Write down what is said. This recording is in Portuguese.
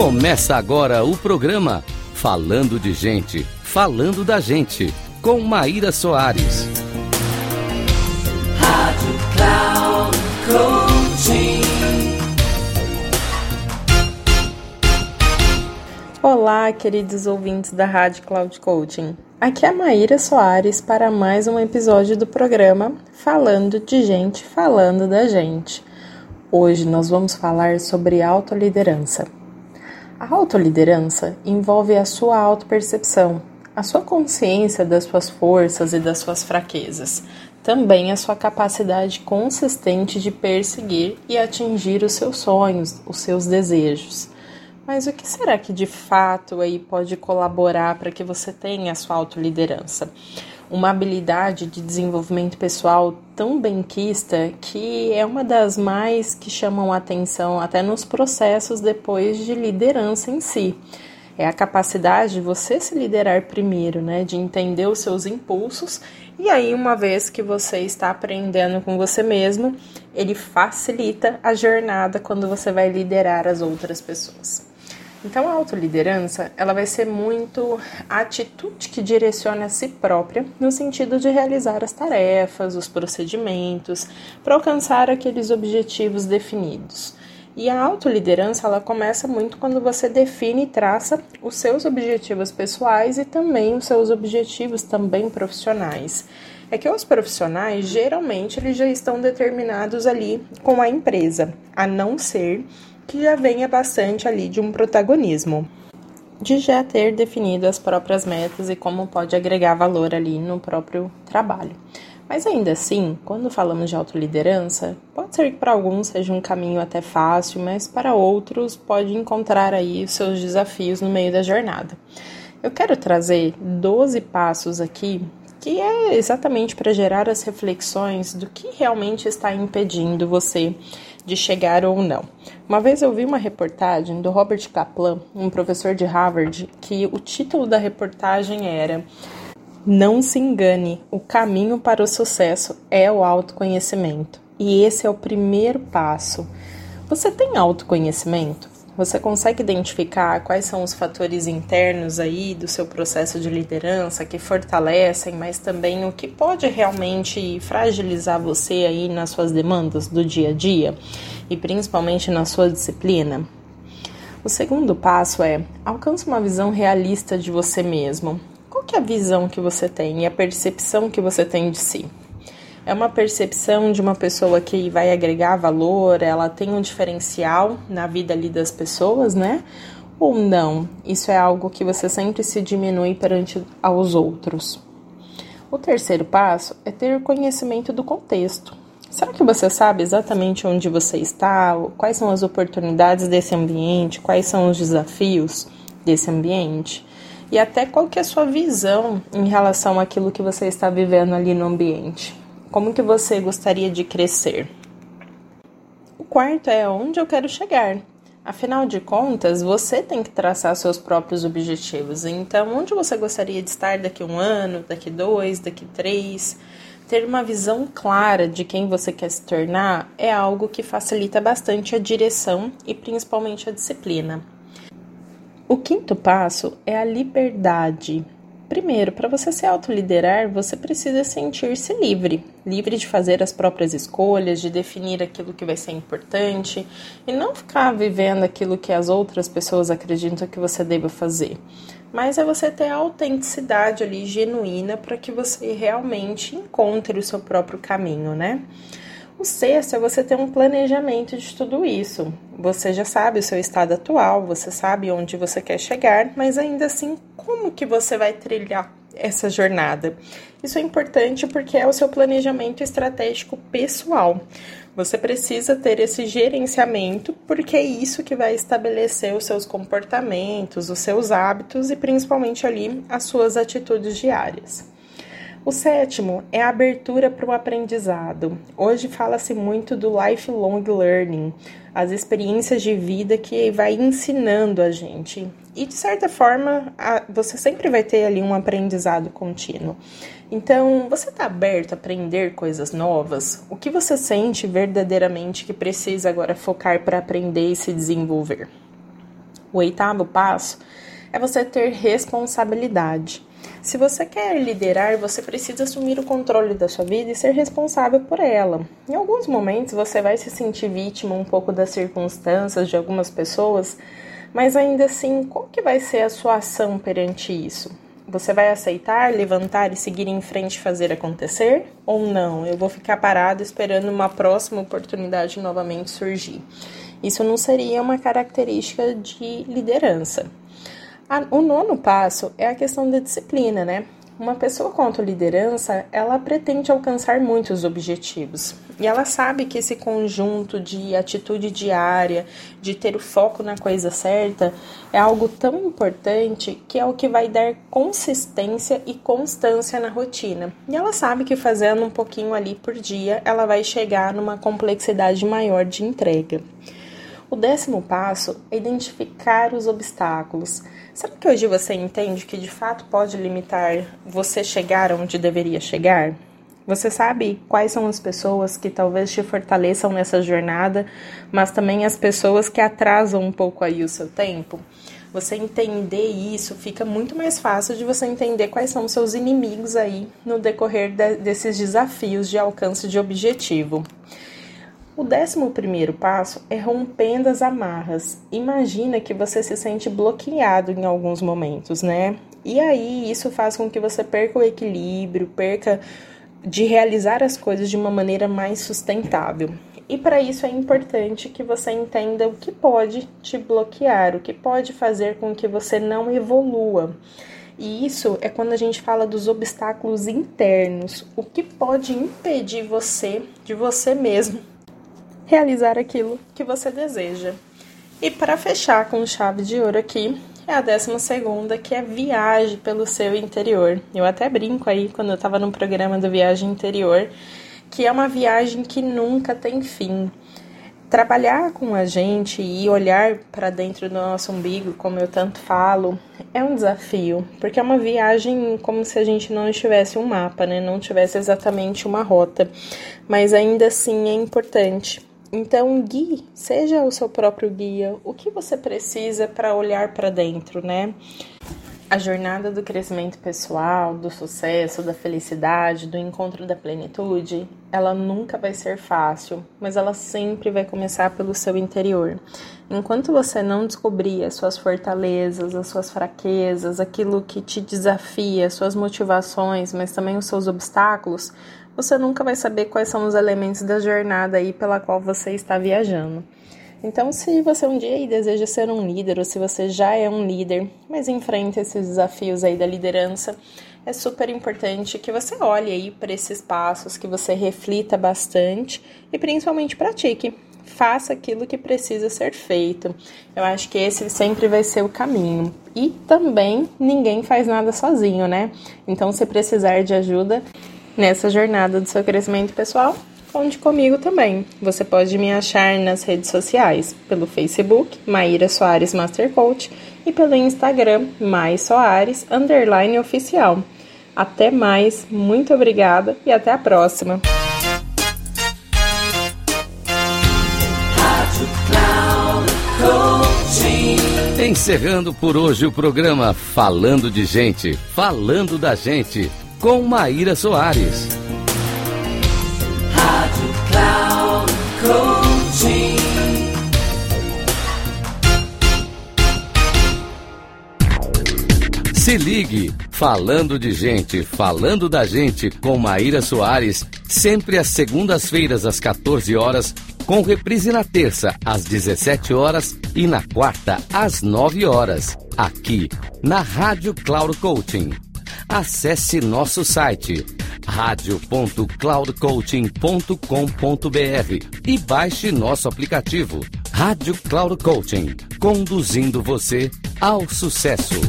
Começa agora o programa Falando de Gente, Falando da Gente, com Maíra Soares. Rádio Cloud Coaching. Olá, queridos ouvintes da Rádio Cloud Coaching. Aqui é a Maíra Soares para mais um episódio do programa Falando de Gente, Falando da Gente. Hoje nós vamos falar sobre autoliderança. A autoliderança envolve a sua autopercepção, a sua consciência das suas forças e das suas fraquezas, também a sua capacidade consistente de perseguir e atingir os seus sonhos, os seus desejos. Mas o que será que de fato aí pode colaborar para que você tenha a sua autoliderança? Uma habilidade de desenvolvimento pessoal tão benquista que é uma das mais que chamam atenção até nos processos depois de liderança em si. É a capacidade de você se liderar primeiro, né? De entender os seus impulsos e aí, uma vez que você está aprendendo com você mesmo, ele facilita a jornada quando você vai liderar as outras pessoas. Então a autoliderança, ela vai ser muito a atitude que direciona a si própria no sentido de realizar as tarefas, os procedimentos, para alcançar aqueles objetivos definidos. E a autoliderança, ela começa muito quando você define e traça os seus objetivos pessoais e também os seus objetivos também profissionais. É que os profissionais, geralmente, eles já estão determinados ali com a empresa, a não ser que já venha bastante ali de um protagonismo, de já ter definido as próprias metas e como pode agregar valor ali no próprio trabalho. Mas ainda assim, quando falamos de autoliderança, pode ser que para alguns seja um caminho até fácil, mas para outros pode encontrar aí seus desafios no meio da jornada. Eu quero trazer 12 passos aqui que é exatamente para gerar as reflexões do que realmente está impedindo você de chegar ou não. Uma vez eu vi uma reportagem do Robert Kaplan, um professor de Harvard, que o título da reportagem era Não se engane, o caminho para o sucesso é o autoconhecimento. E esse é o primeiro passo. Você tem autoconhecimento? Você consegue identificar quais são os fatores internos aí do seu processo de liderança que fortalecem, mas também o que pode realmente fragilizar você aí nas suas demandas do dia a dia e principalmente na sua disciplina? O segundo passo é alcance uma visão realista de você mesmo. Qual que é a visão que você tem e a percepção que você tem de si? É uma percepção de uma pessoa que vai agregar valor, ela tem um diferencial na vida ali das pessoas, né? Ou não? Isso é algo que você sempre se diminui perante aos outros. O terceiro passo é ter conhecimento do contexto. Será que você sabe exatamente onde você está? Quais são as oportunidades desse ambiente? Quais são os desafios desse ambiente? E até qual que é a sua visão em relação àquilo que você está vivendo ali no ambiente? Como que você gostaria de crescer? O quarto é onde eu quero chegar. Afinal de contas, você tem que traçar seus próprios objetivos. Então, onde você gostaria de estar daqui um ano, daqui dois, daqui três? Ter uma visão clara de quem você quer se tornar é algo que facilita bastante a direção e principalmente a disciplina. O quinto passo é a liberdade. Primeiro, para você se autoliderar, você precisa sentir-se livre, livre de fazer as próprias escolhas, de definir aquilo que vai ser importante e não ficar vivendo aquilo que as outras pessoas acreditam que você deva fazer. Mas é você ter a autenticidade ali genuína para que você realmente encontre o seu próprio caminho, né? O sexto é você ter um planejamento de tudo isso. Você já sabe o seu estado atual, você sabe onde você quer chegar, mas ainda assim, como que você vai trilhar essa jornada? Isso é importante porque é o seu planejamento estratégico pessoal. Você precisa ter esse gerenciamento porque é isso que vai estabelecer os seus comportamentos, os seus hábitos e principalmente ali as suas atitudes diárias. O sétimo é a abertura para o aprendizado. Hoje fala-se muito do lifelong learning, as experiências de vida que vai ensinando a gente. E de certa forma, você sempre vai ter ali um aprendizado contínuo. Então, você está aberto a aprender coisas novas? O que você sente verdadeiramente que precisa agora focar para aprender e se desenvolver? O oitavo passo é você ter responsabilidade. Se você quer liderar, você precisa assumir o controle da sua vida e ser responsável por ela. Em alguns momentos você vai se sentir vítima um pouco das circunstâncias de algumas pessoas, mas ainda assim, qual que vai ser a sua ação perante isso? Você vai aceitar, levantar e seguir em frente e fazer acontecer? Ou não? Eu vou ficar parado esperando uma próxima oportunidade novamente surgir. Isso não seria uma característica de liderança. O nono passo é a questão da disciplina, né? Uma pessoa com liderança, ela pretende alcançar muitos objetivos. E ela sabe que esse conjunto de atitude diária, de ter o foco na coisa certa, é algo tão importante que é o que vai dar consistência e constância na rotina. E ela sabe que fazendo um pouquinho ali por dia, ela vai chegar numa complexidade maior de entrega. O décimo passo é identificar os obstáculos. Sabe que hoje você entende que de fato pode limitar você chegar onde deveria chegar? Você sabe quais são as pessoas que talvez te fortaleçam nessa jornada, mas também as pessoas que atrasam um pouco aí o seu tempo? Você entender isso fica muito mais fácil de você entender quais são os seus inimigos aí no decorrer de, desses desafios de alcance de objetivo. O décimo primeiro passo é rompendo as amarras. Imagina que você se sente bloqueado em alguns momentos, né? E aí isso faz com que você perca o equilíbrio, perca de realizar as coisas de uma maneira mais sustentável. E para isso é importante que você entenda o que pode te bloquear, o que pode fazer com que você não evolua. E isso é quando a gente fala dos obstáculos internos, o que pode impedir você de você mesmo realizar aquilo que você deseja. E para fechar com chave de ouro aqui, é a décima segunda, que é viagem pelo seu interior. Eu até brinco aí quando eu estava no programa do Viagem Interior, que é uma viagem que nunca tem fim. Trabalhar com a gente e olhar para dentro do nosso umbigo, como eu tanto falo, é um desafio, porque é uma viagem como se a gente não tivesse um mapa, né? Não tivesse exatamente uma rota, mas ainda assim é importante então, guie, seja o seu próprio guia. O que você precisa para olhar para dentro, né? A jornada do crescimento pessoal, do sucesso, da felicidade, do encontro da plenitude, ela nunca vai ser fácil, mas ela sempre vai começar pelo seu interior. Enquanto você não descobrir as suas fortalezas, as suas fraquezas, aquilo que te desafia, suas motivações, mas também os seus obstáculos, você nunca vai saber quais são os elementos da jornada aí pela qual você está viajando. Então, se você um dia deseja ser um líder, ou se você já é um líder, mas enfrenta esses desafios aí da liderança, é super importante que você olhe aí para esses passos, que você reflita bastante e principalmente pratique. Faça aquilo que precisa ser feito. Eu acho que esse sempre vai ser o caminho. E também ninguém faz nada sozinho, né? Então, se precisar de ajuda nessa jornada do seu crescimento pessoal, conte comigo também. Você pode me achar nas redes sociais, pelo Facebook, Maíra Soares Master Coach, e pelo Instagram, Mais Soares, underline oficial. Até mais, muito obrigada e até a próxima! Encerrando por hoje o programa Falando de Gente, Falando da Gente, com Maíra Soares. Se ligue, falando de gente, falando da gente com Maíra Soares, sempre às segundas-feiras às 14 horas, com reprise na terça às 17 horas e na quarta às 9 horas, aqui na Rádio Cloud Coaching. Acesse nosso site radio.cloudcoaching.com.br e baixe nosso aplicativo Rádio Cloud Coaching, conduzindo você ao sucesso.